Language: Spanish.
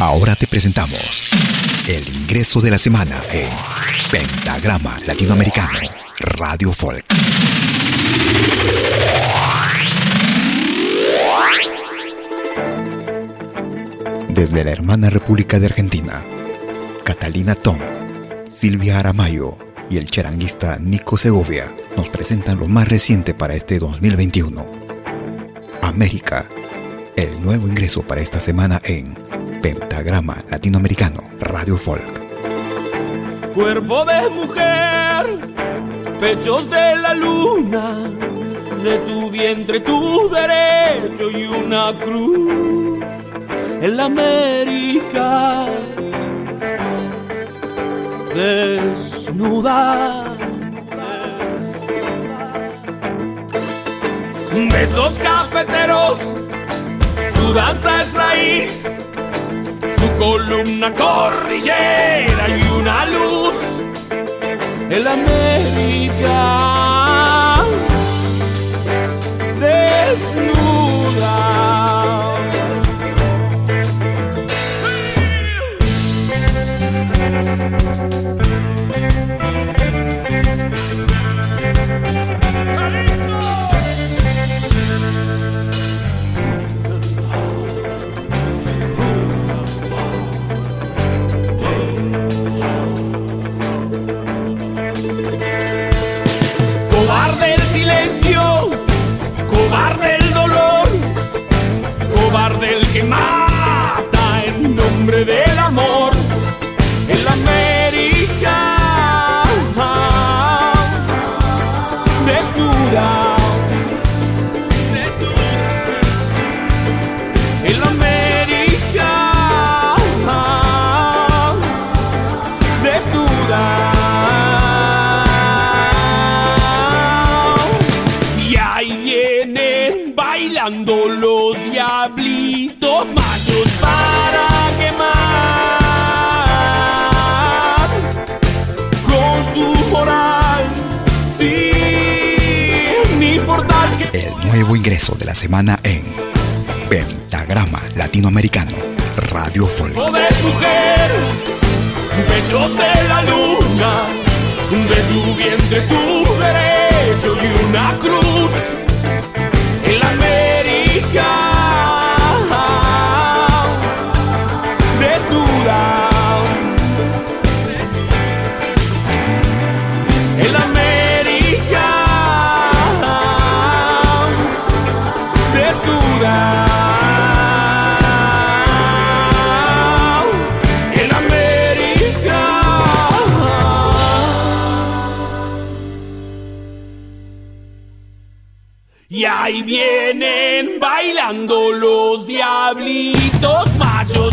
Ahora te presentamos el ingreso de la semana en Pentagrama Latinoamericano Radio Folk. Desde la hermana República de Argentina, Catalina Tom, Silvia Aramayo y el charanguista Nico Segovia nos presentan lo más reciente para este 2021. América, el nuevo ingreso para esta semana en Pentagrama Latinoamericano Radio Folk. Cuerpo de mujer, pechos de la luna, de tu vientre tu derecho y una cruz en la América desnuda. Besos cafeteros, su danza es raíz, su columna cordillera y una luz. El América los diablitos mayos para quemar con su moral sin importar que El nuevo ingreso de la semana en Pentagrama Latinoamericano Radio Folk. poder mujer, pechos de la luna, de tu vientre tu derecho Y ahí vienen bailando los diablitos machos